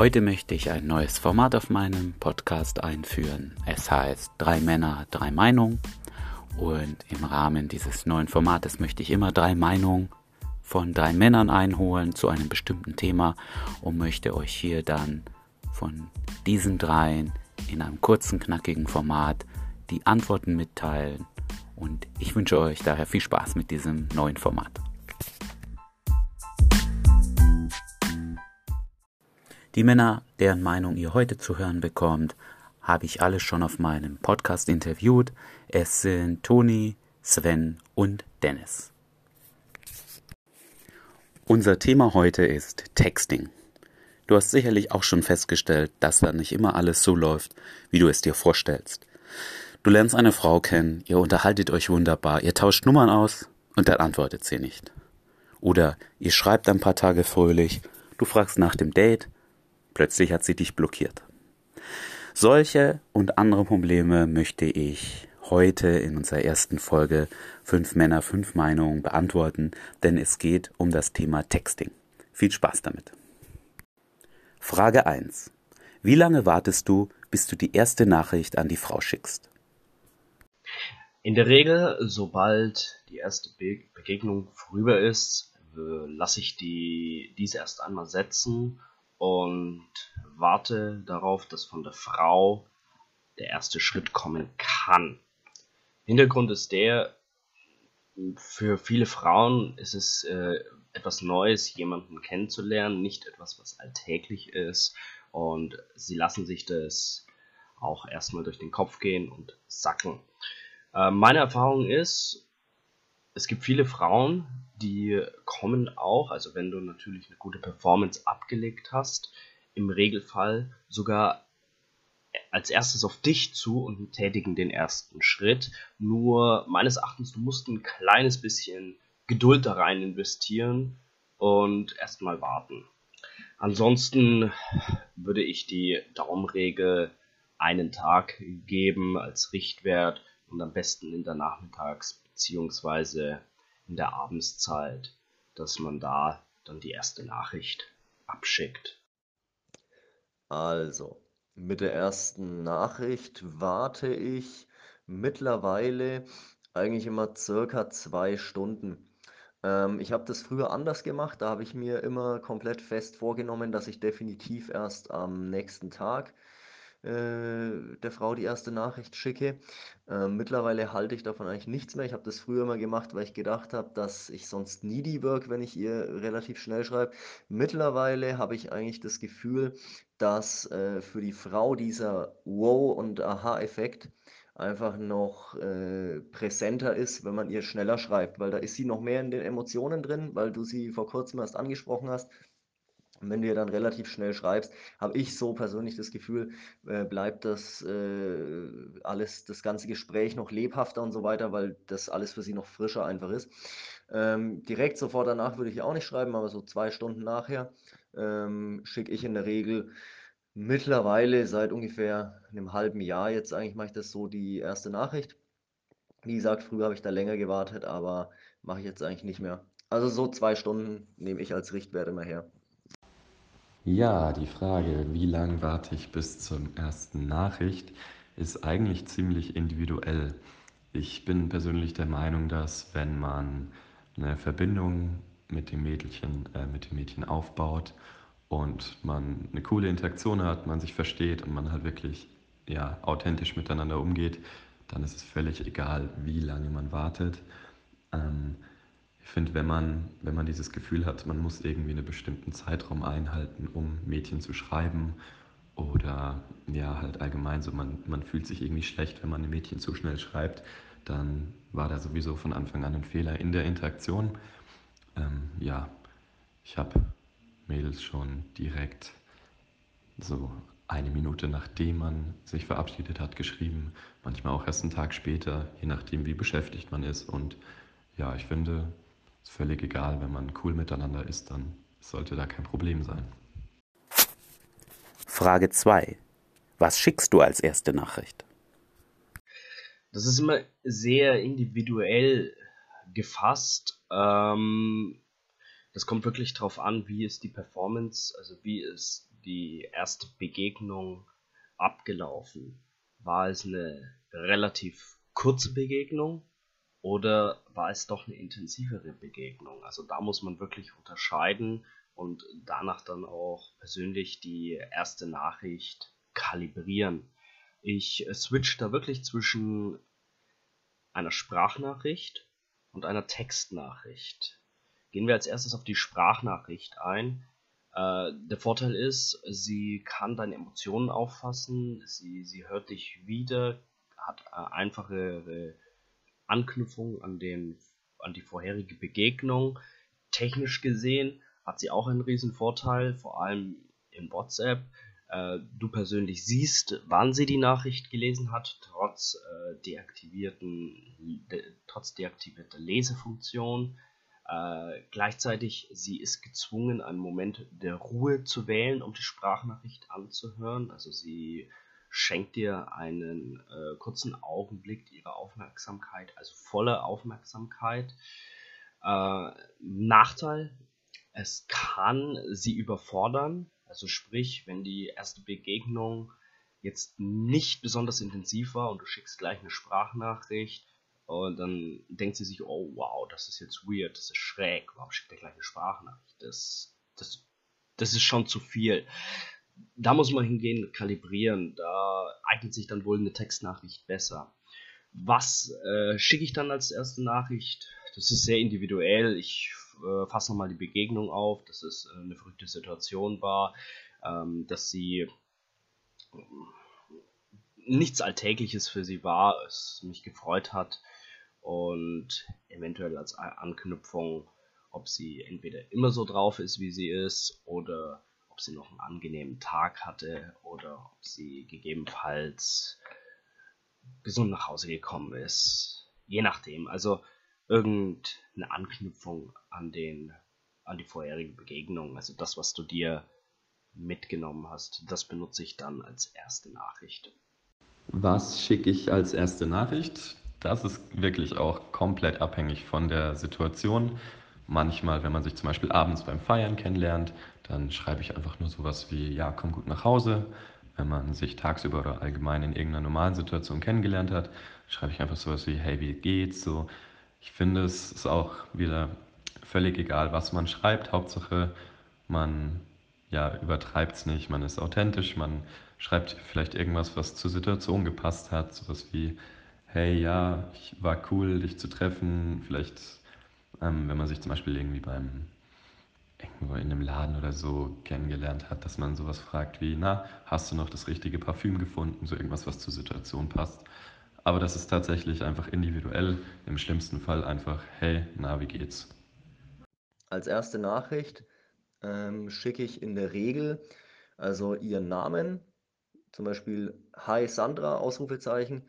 Heute möchte ich ein neues Format auf meinem Podcast einführen. Es heißt Drei Männer, drei Meinungen. Und im Rahmen dieses neuen Formates möchte ich immer drei Meinungen von drei Männern einholen zu einem bestimmten Thema und möchte euch hier dann von diesen dreien in einem kurzen, knackigen Format die Antworten mitteilen. Und ich wünsche euch daher viel Spaß mit diesem neuen Format. Die Männer, deren Meinung ihr heute zu hören bekommt, habe ich alle schon auf meinem Podcast interviewt. Es sind Toni, Sven und Dennis. Unser Thema heute ist Texting. Du hast sicherlich auch schon festgestellt, dass da nicht immer alles so läuft, wie du es dir vorstellst. Du lernst eine Frau kennen, ihr unterhaltet euch wunderbar, ihr tauscht Nummern aus und dann antwortet sie nicht. Oder ihr schreibt ein paar Tage fröhlich, du fragst nach dem Date Plötzlich hat sie dich blockiert. Solche und andere Probleme möchte ich heute in unserer ersten Folge Fünf Männer, fünf Meinungen beantworten, denn es geht um das Thema Texting. Viel Spaß damit. Frage 1. Wie lange wartest du, bis du die erste Nachricht an die Frau schickst? In der Regel, sobald die erste Be Begegnung vorüber ist, lasse ich die, diese erst einmal setzen und warte darauf, dass von der Frau der erste Schritt kommen kann. Hintergrund ist der, für viele Frauen ist es äh, etwas Neues, jemanden kennenzulernen, nicht etwas, was alltäglich ist. Und sie lassen sich das auch erstmal durch den Kopf gehen und sacken. Äh, meine Erfahrung ist, es gibt viele Frauen, die kommen auch, also wenn du natürlich eine gute Performance abgelegt hast, im Regelfall sogar als erstes auf dich zu und tätigen den ersten Schritt. Nur meines Erachtens, du musst ein kleines bisschen Geduld da rein investieren und erstmal warten. Ansonsten würde ich die Daumenregel einen Tag geben als Richtwert und am besten in der Nachmittags- bzw in der Abendszeit, dass man da dann die erste Nachricht abschickt. Also, mit der ersten Nachricht warte ich mittlerweile eigentlich immer circa zwei Stunden. Ähm, ich habe das früher anders gemacht, da habe ich mir immer komplett fest vorgenommen, dass ich definitiv erst am nächsten Tag äh, der Frau die erste Nachricht schicke. Ähm, mittlerweile halte ich davon eigentlich nichts mehr. Ich habe das früher mal gemacht, weil ich gedacht habe, dass ich sonst needy wirke, wenn ich ihr relativ schnell schreibe. Mittlerweile habe ich eigentlich das Gefühl, dass äh, für die Frau dieser Wow- und Aha-Effekt einfach noch äh, präsenter ist, wenn man ihr schneller schreibt, weil da ist sie noch mehr in den Emotionen drin, weil du sie vor kurzem erst angesprochen hast. Und wenn du ja dann relativ schnell schreibst, habe ich so persönlich das Gefühl, äh, bleibt das äh, alles, das ganze Gespräch noch lebhafter und so weiter, weil das alles für sie noch frischer einfach ist. Ähm, direkt sofort danach würde ich auch nicht schreiben, aber so zwei Stunden nachher ähm, schicke ich in der Regel mittlerweile seit ungefähr einem halben Jahr jetzt eigentlich mache ich das so die erste Nachricht. Wie gesagt, früher habe ich da länger gewartet, aber mache ich jetzt eigentlich nicht mehr. Also so zwei Stunden nehme ich als Richtwert immer her. Ja, die Frage, wie lange warte ich bis zur ersten Nachricht, ist eigentlich ziemlich individuell. Ich bin persönlich der Meinung, dass wenn man eine Verbindung mit dem Mädchen, äh, mit dem Mädchen aufbaut und man eine coole Interaktion hat, man sich versteht und man halt wirklich ja, authentisch miteinander umgeht, dann ist es völlig egal, wie lange man wartet. Ähm, finde, wenn man, wenn man dieses Gefühl hat, man muss irgendwie einen bestimmten Zeitraum einhalten, um Mädchen zu schreiben oder ja, halt allgemein so, man, man fühlt sich irgendwie schlecht, wenn man einem Mädchen zu schnell schreibt, dann war da sowieso von Anfang an ein Fehler in der Interaktion. Ähm, ja, ich habe Mädels schon direkt so eine Minute nachdem man sich verabschiedet hat geschrieben, manchmal auch erst einen Tag später, je nachdem wie beschäftigt man ist. Und ja, ich finde, ist völlig egal, wenn man cool miteinander ist, dann sollte da kein Problem sein. Frage 2. Was schickst du als erste Nachricht? Das ist immer sehr individuell gefasst. Ähm, das kommt wirklich darauf an, wie ist die Performance, also wie ist die erste Begegnung abgelaufen? War es eine relativ kurze Begegnung oder war es doch eine intensivere Begegnung? Also da muss man wirklich unterscheiden und danach dann auch persönlich die erste Nachricht kalibrieren. Ich switch da wirklich zwischen einer Sprachnachricht und einer Textnachricht. Gehen wir als erstes auf die Sprachnachricht ein. Äh, der Vorteil ist, sie kann deine Emotionen auffassen, sie, sie hört dich wieder, hat äh, einfache Anknüpfung an, den, an die vorherige Begegnung. Technisch gesehen hat sie auch einen riesen Vorteil, vor allem in WhatsApp. Äh, du persönlich siehst, wann sie die Nachricht gelesen hat, trotz äh, deaktivierten, de, trotz deaktivierter Lesefunktion. Äh, gleichzeitig, sie ist gezwungen, einen Moment der Ruhe zu wählen, um die Sprachnachricht anzuhören. Also sie schenkt dir einen äh, kurzen Augenblick ihrer Aufmerksamkeit, also volle Aufmerksamkeit. Äh, Nachteil, es kann sie überfordern, also sprich, wenn die erste Begegnung jetzt nicht besonders intensiv war und du schickst gleich eine Sprachnachricht und dann denkt sie sich, oh wow, das ist jetzt weird, das ist schräg, warum schickt er gleich eine Sprachnachricht? Das, das, das ist schon zu viel da muss man hingehen, kalibrieren. Da eignet sich dann wohl eine Textnachricht besser. Was äh, schicke ich dann als erste Nachricht? Das ist sehr individuell. Ich äh, fasse nochmal die Begegnung auf, dass es äh, eine verrückte Situation war, ähm, dass sie äh, nichts Alltägliches für sie war, es mich gefreut hat und eventuell als Anknüpfung, ob sie entweder immer so drauf ist, wie sie ist, oder ob sie noch einen angenehmen Tag hatte oder ob sie gegebenenfalls gesund nach Hause gekommen ist. Je nachdem. Also irgendeine Anknüpfung an den an die vorherige Begegnung, also das, was du dir mitgenommen hast, das benutze ich dann als erste Nachricht. Was schicke ich als erste Nachricht? Das ist wirklich auch komplett abhängig von der Situation. Manchmal, wenn man sich zum Beispiel abends beim Feiern kennenlernt, dann schreibe ich einfach nur sowas wie, ja, komm gut nach Hause. Wenn man sich tagsüber oder allgemein in irgendeiner normalen Situation kennengelernt hat, schreibe ich einfach sowas wie, hey, wie geht's? So, ich finde, es ist auch wieder völlig egal, was man schreibt. Hauptsache, man ja, übertreibt es nicht, man ist authentisch, man schreibt vielleicht irgendwas, was zur Situation gepasst hat, sowas wie, hey, ja, ich war cool, dich zu treffen, vielleicht, ähm, wenn man sich zum Beispiel irgendwie beim irgendwo in einem Laden oder so kennengelernt hat, dass man sowas fragt wie, na, hast du noch das richtige Parfüm gefunden? So irgendwas, was zur Situation passt. Aber das ist tatsächlich einfach individuell. Im schlimmsten Fall einfach, hey, na, wie geht's? Als erste Nachricht ähm, schicke ich in der Regel also ihren Namen, zum Beispiel Hi Sandra, Ausrufezeichen.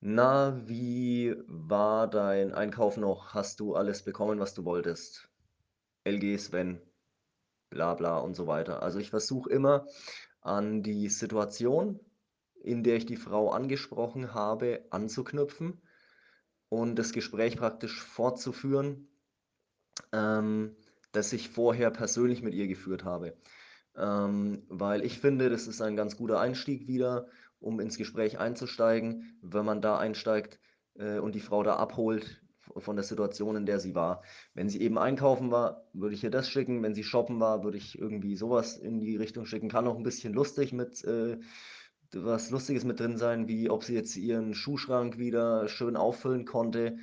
Na, wie war dein Einkauf noch? Hast du alles bekommen, was du wolltest? LG Sven, bla bla und so weiter. Also ich versuche immer an die Situation, in der ich die Frau angesprochen habe, anzuknüpfen und das Gespräch praktisch fortzuführen, ähm, das ich vorher persönlich mit ihr geführt habe. Ähm, weil ich finde, das ist ein ganz guter Einstieg wieder, um ins Gespräch einzusteigen. Wenn man da einsteigt äh, und die Frau da abholt, von der Situation, in der sie war. Wenn sie eben einkaufen war, würde ich ihr das schicken. Wenn sie shoppen war, würde ich irgendwie sowas in die Richtung schicken. Kann auch ein bisschen lustig mit äh, was Lustiges mit drin sein, wie ob sie jetzt ihren Schuhschrank wieder schön auffüllen konnte,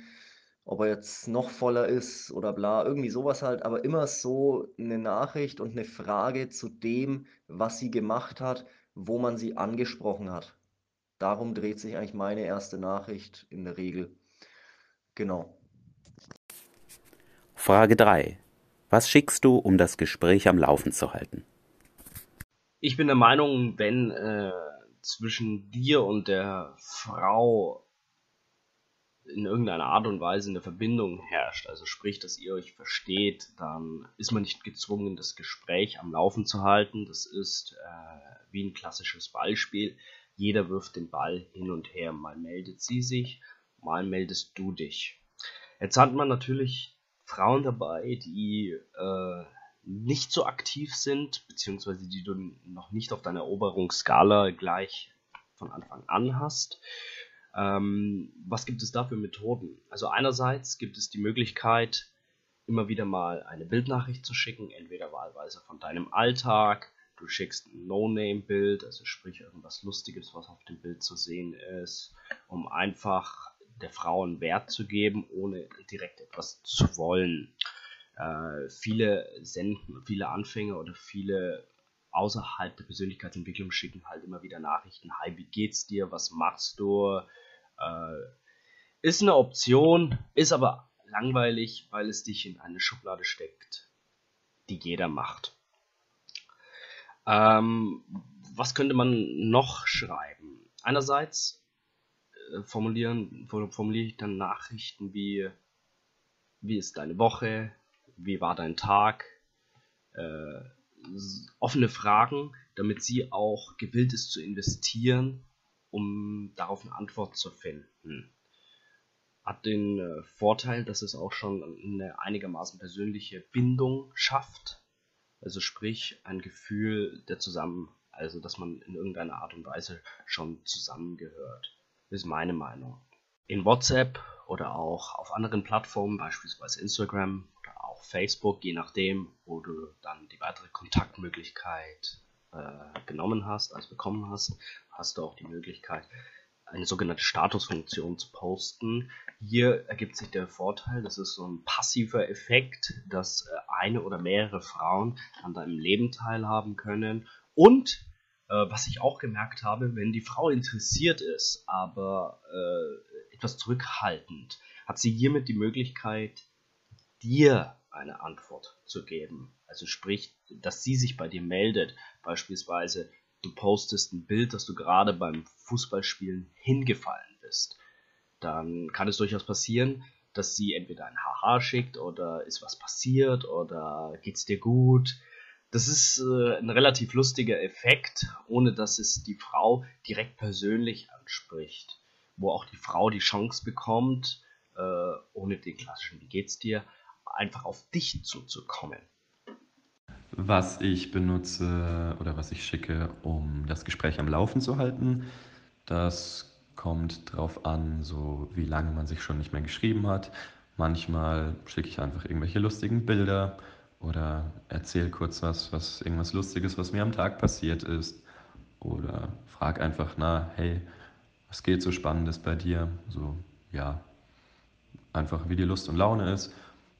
ob er jetzt noch voller ist oder bla, irgendwie sowas halt, aber immer so eine Nachricht und eine Frage zu dem, was sie gemacht hat, wo man sie angesprochen hat. Darum dreht sich eigentlich meine erste Nachricht in der Regel. Genau. Frage 3. Was schickst du, um das Gespräch am Laufen zu halten? Ich bin der Meinung, wenn äh, zwischen dir und der Frau in irgendeiner Art und Weise eine Verbindung herrscht, also sprich, dass ihr euch versteht, dann ist man nicht gezwungen, das Gespräch am Laufen zu halten. Das ist äh, wie ein klassisches Ballspiel. Jeder wirft den Ball hin und her. Mal meldet sie sich, mal meldest du dich. Jetzt hat man natürlich Frauen dabei, die äh, nicht so aktiv sind, beziehungsweise die du noch nicht auf deiner Eroberungsskala gleich von Anfang an hast. Ähm, was gibt es da für Methoden? Also einerseits gibt es die Möglichkeit, immer wieder mal eine Bildnachricht zu schicken, entweder wahlweise von deinem Alltag, du schickst ein No-Name-Bild, also sprich irgendwas Lustiges, was auf dem Bild zu sehen ist, um einfach der Frau einen Wert zu geben, ohne direkt etwas zu wollen. Äh, viele senden, viele Anfänger oder viele außerhalb der Persönlichkeitsentwicklung schicken halt immer wieder Nachrichten. Hi, wie geht's dir? Was machst du? Äh, ist eine Option, ist aber langweilig, weil es dich in eine Schublade steckt, die jeder macht. Ähm, was könnte man noch schreiben? Einerseits äh, formulieren, formuliere ich dann Nachrichten wie, wie ist deine Woche, wie war dein Tag, äh, offene Fragen, damit sie auch gewillt ist zu investieren, um darauf eine Antwort zu finden. Hat den äh, Vorteil, dass es auch schon eine einigermaßen persönliche Bindung schafft. Also sprich ein Gefühl der zusammen, also dass man in irgendeiner Art und Weise schon zusammengehört. Ist meine Meinung. In WhatsApp oder auch auf anderen Plattformen, beispielsweise Instagram, auch Facebook, je nachdem, wo du dann die weitere Kontaktmöglichkeit äh, genommen hast, also bekommen hast, hast du auch die Möglichkeit, eine sogenannte Statusfunktion zu posten. Hier ergibt sich der Vorteil, das ist so ein passiver Effekt, dass äh, eine oder mehrere Frauen an deinem Leben teilhaben können. Und äh, was ich auch gemerkt habe, wenn die Frau interessiert ist, aber äh, etwas zurückhaltend, hat sie hiermit die Möglichkeit, dir eine Antwort zu geben. Also sprich, dass sie sich bei dir meldet. Beispielsweise, du postest ein Bild, dass du gerade beim Fußballspielen hingefallen bist. Dann kann es durchaus passieren, dass sie entweder ein Haha schickt oder ist was passiert oder geht's dir gut. Das ist äh, ein relativ lustiger Effekt, ohne dass es die Frau direkt persönlich anspricht. Wo auch die Frau die Chance bekommt, äh, ohne den klassischen Wie geht's dir, einfach auf dich zuzukommen. Was ich benutze oder was ich schicke, um das Gespräch am Laufen zu halten, das kommt darauf an, so wie lange man sich schon nicht mehr geschrieben hat. Manchmal schicke ich einfach irgendwelche lustigen Bilder oder erzähle kurz was, was irgendwas Lustiges, was mir am Tag passiert ist. Oder frage einfach, na, hey, was geht so Spannendes bei dir? So, ja, einfach wie die Lust und Laune ist.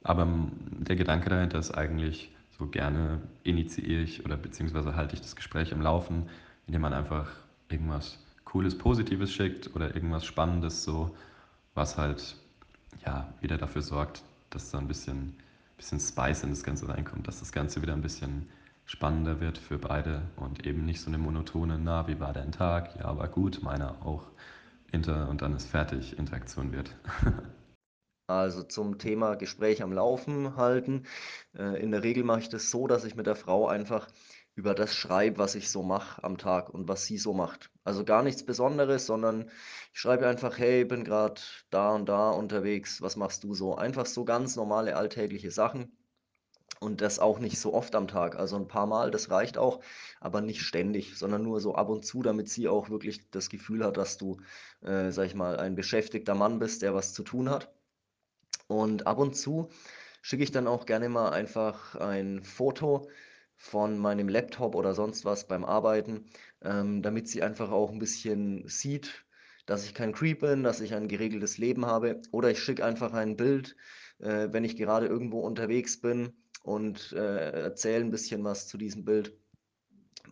Aber der Gedanke dahinter ist eigentlich, so gerne initiiere ich oder beziehungsweise halte ich das Gespräch im Laufen, indem man einfach irgendwas Cooles, Positives schickt oder irgendwas Spannendes, so, was halt ja wieder dafür sorgt, dass da ein bisschen, bisschen Spice in das Ganze reinkommt, dass das Ganze wieder ein bisschen spannender wird für beide und eben nicht so eine monotone, na, wie war dein Tag? Ja, war gut, meiner auch. Inter und dann ist fertig, Interaktion wird. Also zum Thema Gespräch am Laufen halten. Äh, in der Regel mache ich das so, dass ich mit der Frau einfach über das schreibe, was ich so mache am Tag und was sie so macht. Also gar nichts Besonderes, sondern ich schreibe einfach, hey, bin gerade da und da unterwegs, was machst du so? Einfach so ganz normale alltägliche Sachen und das auch nicht so oft am Tag. Also ein paar Mal, das reicht auch, aber nicht ständig, sondern nur so ab und zu, damit sie auch wirklich das Gefühl hat, dass du, äh, sag ich mal, ein beschäftigter Mann bist, der was zu tun hat. Und ab und zu schicke ich dann auch gerne mal einfach ein Foto von meinem Laptop oder sonst was beim Arbeiten, ähm, damit sie einfach auch ein bisschen sieht, dass ich kein Creep bin, dass ich ein geregeltes Leben habe. Oder ich schicke einfach ein Bild, äh, wenn ich gerade irgendwo unterwegs bin und äh, erzähle ein bisschen was zu diesem Bild.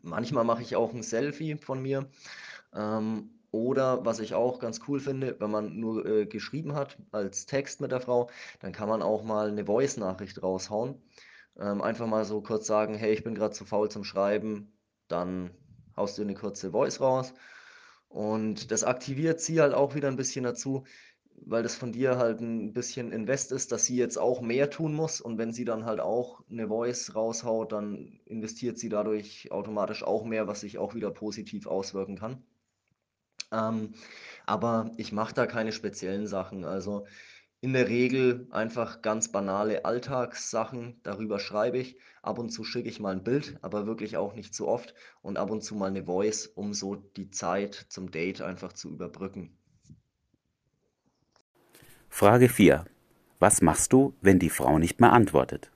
Manchmal mache ich auch ein Selfie von mir. Ähm, oder was ich auch ganz cool finde, wenn man nur äh, geschrieben hat als Text mit der Frau, dann kann man auch mal eine Voice-Nachricht raushauen. Ähm, einfach mal so kurz sagen, hey, ich bin gerade zu faul zum Schreiben, dann haust du eine kurze Voice raus. Und das aktiviert sie halt auch wieder ein bisschen dazu, weil das von dir halt ein bisschen Invest ist, dass sie jetzt auch mehr tun muss. Und wenn sie dann halt auch eine Voice raushaut, dann investiert sie dadurch automatisch auch mehr, was sich auch wieder positiv auswirken kann. Ähm, aber ich mache da keine speziellen Sachen. Also in der Regel einfach ganz banale Alltagssachen, darüber schreibe ich. Ab und zu schicke ich mal ein Bild, aber wirklich auch nicht zu oft und ab und zu mal eine Voice, um so die Zeit zum Date einfach zu überbrücken. Frage 4. Was machst du, wenn die Frau nicht mehr antwortet?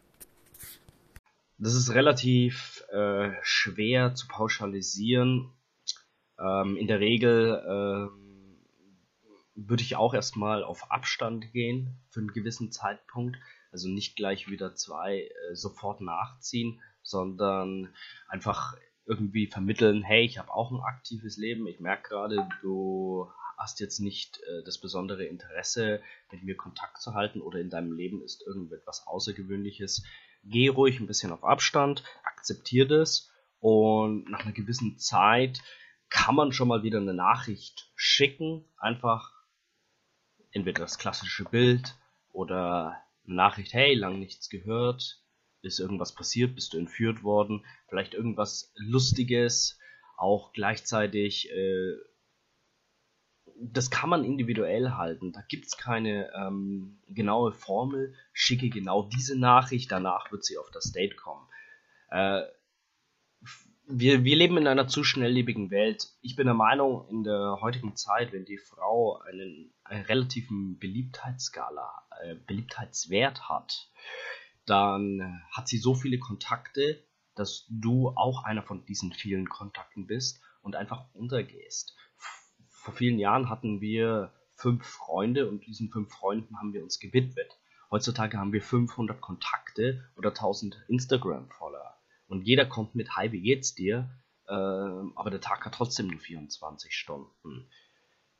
Das ist relativ äh, schwer zu pauschalisieren. Ähm, in der Regel ähm, würde ich auch erstmal auf Abstand gehen für einen gewissen Zeitpunkt. Also nicht gleich wieder zwei äh, sofort nachziehen, sondern einfach irgendwie vermitteln, hey, ich habe auch ein aktives Leben. Ich merke gerade, du hast jetzt nicht äh, das besondere Interesse, mit mir Kontakt zu halten oder in deinem Leben ist irgendetwas Außergewöhnliches. Geh ruhig ein bisschen auf Abstand, akzeptiere das und nach einer gewissen Zeit kann man schon mal wieder eine Nachricht schicken. Einfach entweder das klassische Bild oder eine Nachricht, hey, lang nichts gehört, ist irgendwas passiert, bist du entführt worden, vielleicht irgendwas Lustiges, auch gleichzeitig äh, das kann man individuell halten. Da gibt es keine ähm, genaue Formel. Schicke genau diese Nachricht, danach wird sie auf das Date kommen. Äh, wir, wir leben in einer zu schnelllebigen Welt. Ich bin der Meinung, in der heutigen Zeit, wenn die Frau einen, einen relativen Beliebtheitsskala, äh, Beliebtheitswert hat, dann hat sie so viele Kontakte, dass du auch einer von diesen vielen Kontakten bist und einfach untergehst vor vielen Jahren hatten wir fünf Freunde und diesen fünf Freunden haben wir uns gewidmet. Heutzutage haben wir 500 Kontakte oder 1000 Instagram-Follower. Und jeder kommt mit Hi, wie geht's dir? Äh, aber der Tag hat trotzdem nur 24 Stunden.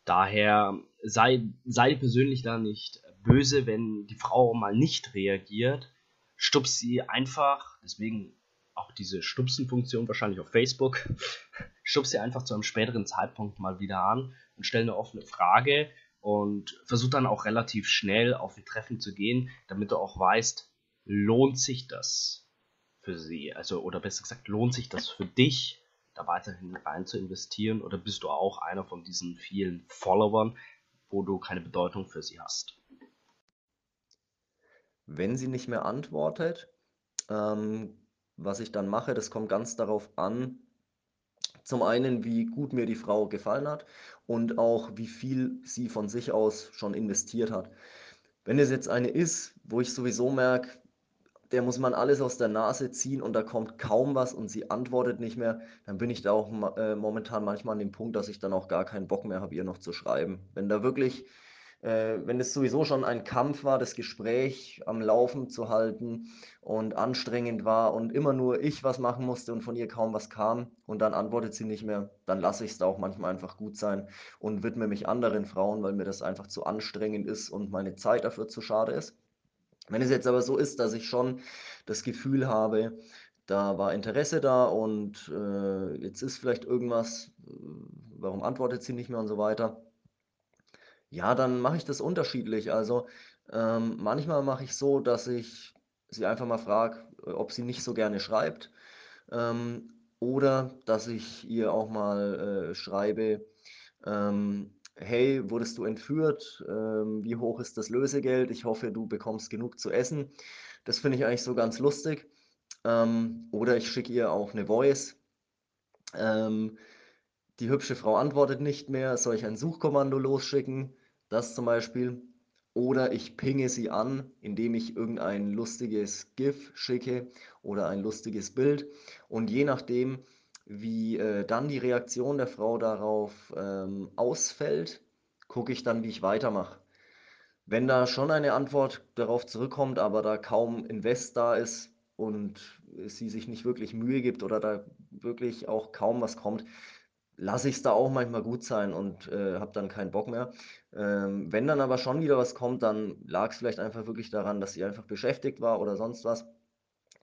Daher sei, sei persönlich da nicht böse, wenn die Frau mal nicht reagiert. Stups sie einfach, deswegen auch diese Stupsen-Funktion wahrscheinlich auf Facebook. Schub sie einfach zu einem späteren Zeitpunkt mal wieder an und stell eine offene Frage und versuch dann auch relativ schnell auf ein Treffen zu gehen, damit du auch weißt, lohnt sich das für sie? Also, oder besser gesagt, lohnt sich das für dich, da weiterhin rein zu investieren? Oder bist du auch einer von diesen vielen Followern, wo du keine Bedeutung für sie hast? Wenn sie nicht mehr antwortet, ähm, was ich dann mache, das kommt ganz darauf an, zum einen, wie gut mir die Frau gefallen hat und auch wie viel sie von sich aus schon investiert hat. Wenn es jetzt eine ist, wo ich sowieso merke, der muss man alles aus der Nase ziehen und da kommt kaum was und sie antwortet nicht mehr, dann bin ich da auch äh, momentan manchmal an dem Punkt, dass ich dann auch gar keinen Bock mehr habe, ihr noch zu schreiben. Wenn da wirklich äh, wenn es sowieso schon ein Kampf war, das Gespräch am Laufen zu halten und anstrengend war und immer nur ich was machen musste und von ihr kaum was kam und dann antwortet sie nicht mehr, dann lasse ich es da auch manchmal einfach gut sein und widme mich anderen Frauen, weil mir das einfach zu anstrengend ist und meine Zeit dafür zu schade ist. Wenn es jetzt aber so ist, dass ich schon das Gefühl habe, da war Interesse da und äh, jetzt ist vielleicht irgendwas, äh, warum antwortet sie nicht mehr und so weiter, ja, dann mache ich das unterschiedlich. Also, ähm, manchmal mache ich so, dass ich sie einfach mal frage, ob sie nicht so gerne schreibt. Ähm, oder dass ich ihr auch mal äh, schreibe, ähm, hey, wurdest du entführt? Ähm, wie hoch ist das Lösegeld? Ich hoffe, du bekommst genug zu essen. Das finde ich eigentlich so ganz lustig. Ähm, oder ich schicke ihr auch eine Voice. Ähm, die hübsche Frau antwortet nicht mehr. Soll ich ein Suchkommando losschicken? Das zum Beispiel. Oder ich pinge sie an, indem ich irgendein lustiges GIF schicke oder ein lustiges Bild. Und je nachdem, wie äh, dann die Reaktion der Frau darauf ähm, ausfällt, gucke ich dann, wie ich weitermache. Wenn da schon eine Antwort darauf zurückkommt, aber da kaum Invest da ist und sie sich nicht wirklich Mühe gibt oder da wirklich auch kaum was kommt, lasse ich es da auch manchmal gut sein und äh, habe dann keinen Bock mehr. Ähm, wenn dann aber schon wieder was kommt, dann lag es vielleicht einfach wirklich daran, dass sie einfach beschäftigt war oder sonst was,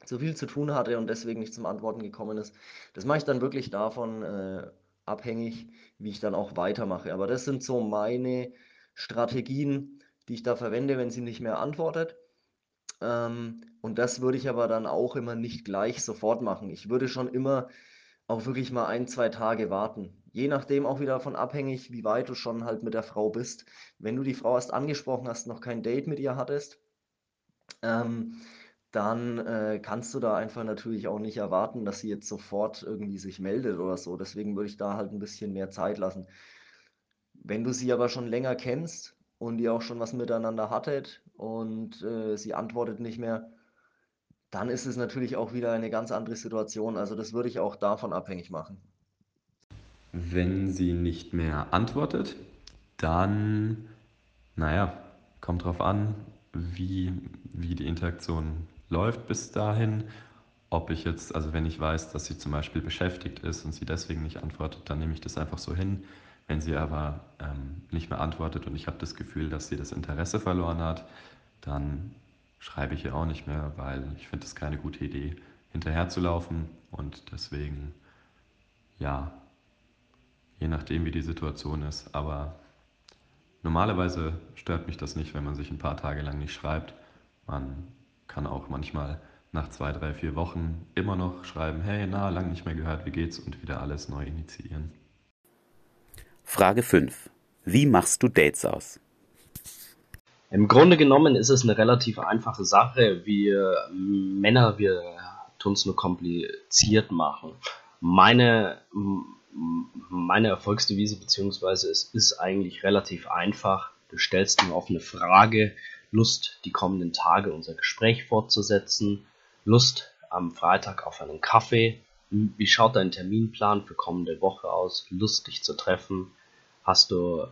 zu viel zu tun hatte und deswegen nicht zum Antworten gekommen ist. Das mache ich dann wirklich davon äh, abhängig, wie ich dann auch weitermache. Aber das sind so meine Strategien, die ich da verwende, wenn sie nicht mehr antwortet. Ähm, und das würde ich aber dann auch immer nicht gleich sofort machen. Ich würde schon immer auch wirklich mal ein, zwei Tage warten. Je nachdem auch wieder davon abhängig, wie weit du schon halt mit der Frau bist. Wenn du die Frau erst angesprochen hast, noch kein Date mit ihr hattest, ähm, dann äh, kannst du da einfach natürlich auch nicht erwarten, dass sie jetzt sofort irgendwie sich meldet oder so. Deswegen würde ich da halt ein bisschen mehr Zeit lassen. Wenn du sie aber schon länger kennst und ihr auch schon was miteinander hattet und äh, sie antwortet nicht mehr, dann ist es natürlich auch wieder eine ganz andere Situation. Also das würde ich auch davon abhängig machen. Wenn sie nicht mehr antwortet, dann, naja, kommt drauf an, wie, wie die Interaktion läuft bis dahin. Ob ich jetzt, also wenn ich weiß, dass sie zum Beispiel beschäftigt ist und sie deswegen nicht antwortet, dann nehme ich das einfach so hin. Wenn sie aber ähm, nicht mehr antwortet und ich habe das Gefühl, dass sie das Interesse verloren hat, dann schreibe ich ihr auch nicht mehr, weil ich finde es keine gute Idee, hinterherzulaufen und deswegen, ja, je nachdem, wie die Situation ist. Aber normalerweise stört mich das nicht, wenn man sich ein paar Tage lang nicht schreibt. Man kann auch manchmal nach zwei, drei, vier Wochen immer noch schreiben, hey, na, lang nicht mehr gehört, wie geht's und wieder alles neu initiieren. Frage 5. Wie machst du Dates aus? Im Grunde genommen ist es eine relativ einfache Sache. Wir Männer, wir tun es nur kompliziert machen. Meine, meine Erfolgsdevise, beziehungsweise es ist eigentlich relativ einfach. Du stellst eine offene Frage, Lust, die kommenden Tage unser Gespräch fortzusetzen, Lust am Freitag auf einen Kaffee, wie schaut dein Terminplan für kommende Woche aus, Lust, dich zu treffen, hast du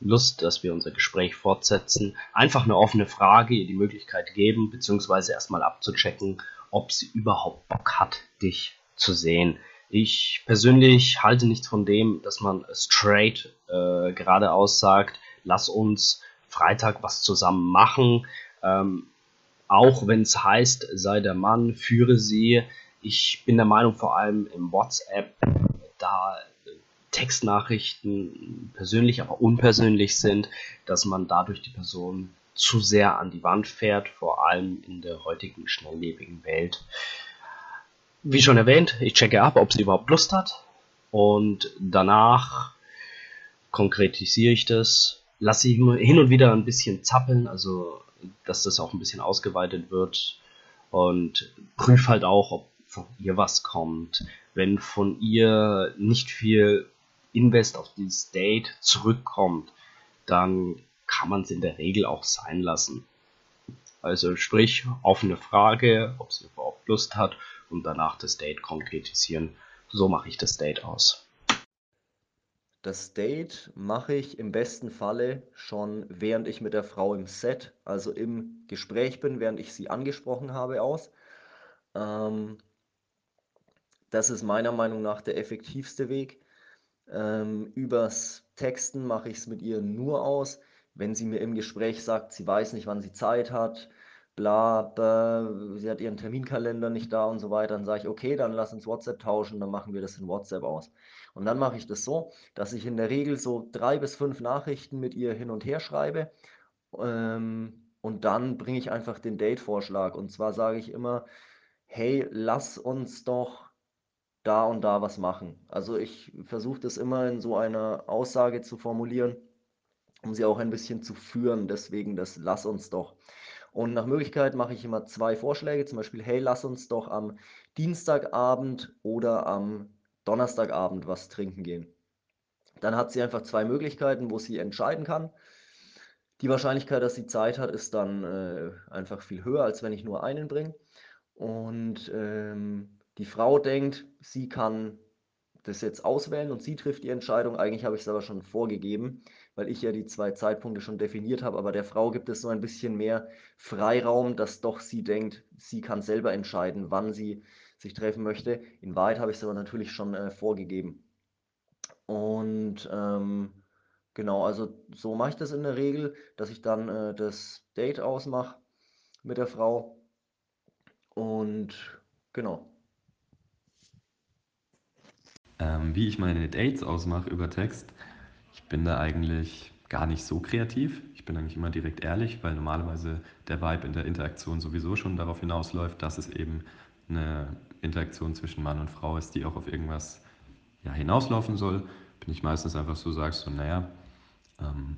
Lust, dass wir unser Gespräch fortsetzen, einfach eine offene Frage, ihr die Möglichkeit geben, beziehungsweise erstmal abzuchecken, ob sie überhaupt Bock hat, dich zu sehen. Ich persönlich halte nichts von dem, dass man straight äh, geradeaus sagt, lass uns Freitag was zusammen machen. Ähm, auch wenn es heißt, sei der Mann, führe sie. Ich bin der Meinung, vor allem im WhatsApp, da Textnachrichten persönlich, aber unpersönlich sind, dass man dadurch die Person zu sehr an die Wand fährt, vor allem in der heutigen schnelllebigen Welt. Wie schon erwähnt, ich checke ab, ob sie überhaupt Lust hat und danach konkretisiere ich das, lasse sie hin und wieder ein bisschen zappeln, also dass das auch ein bisschen ausgeweitet wird und prüfe halt auch, ob von ihr was kommt. Wenn von ihr nicht viel Invest auf dieses Date zurückkommt, dann kann man es in der Regel auch sein lassen. Also sprich, offene Frage, ob sie überhaupt Lust hat und danach das Date konkretisieren. So mache ich das Date aus. Das Date mache ich im besten Falle schon, während ich mit der Frau im Set, also im Gespräch bin, während ich sie angesprochen habe, aus. Ähm, das ist meiner Meinung nach der effektivste Weg. Ähm, übers Texten mache ich es mit ihr nur aus, wenn sie mir im Gespräch sagt, sie weiß nicht, wann sie Zeit hat, bla, bla, sie hat ihren Terminkalender nicht da und so weiter, dann sage ich, okay, dann lass uns WhatsApp tauschen, dann machen wir das in WhatsApp aus. Und dann mache ich das so, dass ich in der Regel so drei bis fünf Nachrichten mit ihr hin und her schreibe. Ähm, und dann bringe ich einfach den Date-Vorschlag. Und zwar sage ich immer, hey, lass uns doch da und da was machen. Also ich versuche das immer in so einer Aussage zu formulieren, um sie auch ein bisschen zu führen. Deswegen das lass uns doch. Und nach Möglichkeit mache ich immer zwei Vorschläge, zum Beispiel, hey, lass uns doch am Dienstagabend oder am Donnerstagabend was trinken gehen. Dann hat sie einfach zwei Möglichkeiten, wo sie entscheiden kann. Die Wahrscheinlichkeit, dass sie Zeit hat, ist dann äh, einfach viel höher, als wenn ich nur einen bringe. Und ähm, die Frau denkt, sie kann das jetzt auswählen und sie trifft die Entscheidung. Eigentlich habe ich es aber schon vorgegeben, weil ich ja die zwei Zeitpunkte schon definiert habe. Aber der Frau gibt es so ein bisschen mehr Freiraum, dass doch sie denkt, sie kann selber entscheiden, wann sie sich treffen möchte. In Wahrheit habe ich es aber natürlich schon äh, vorgegeben. Und ähm, genau, also so mache ich das in der Regel, dass ich dann äh, das Date ausmache mit der Frau. Und genau. Ähm, wie ich meine Dates ausmache über Text, ich bin da eigentlich gar nicht so kreativ. Ich bin eigentlich immer direkt ehrlich, weil normalerweise der Vibe in der Interaktion sowieso schon darauf hinausläuft, dass es eben eine Interaktion zwischen Mann und Frau ist, die auch auf irgendwas ja, hinauslaufen soll, bin ich meistens einfach so, sagst so, naja, ähm,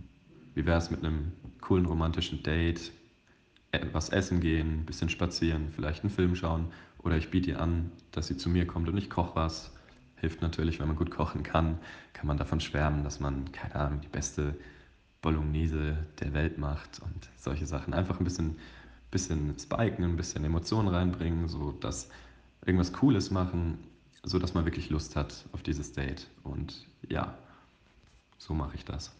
wie wäre es mit einem coolen romantischen Date, was essen gehen, ein bisschen spazieren, vielleicht einen Film schauen oder ich biete ihr an, dass sie zu mir kommt und ich koche was. Hilft natürlich, wenn man gut kochen kann, kann man davon schwärmen, dass man, keine Ahnung, die beste Bolognese der Welt macht und solche Sachen. Einfach ein bisschen, bisschen spiken, ein bisschen Emotionen reinbringen, so dass irgendwas Cooles machen, so dass man wirklich Lust hat auf dieses Date. Und ja, so mache ich das.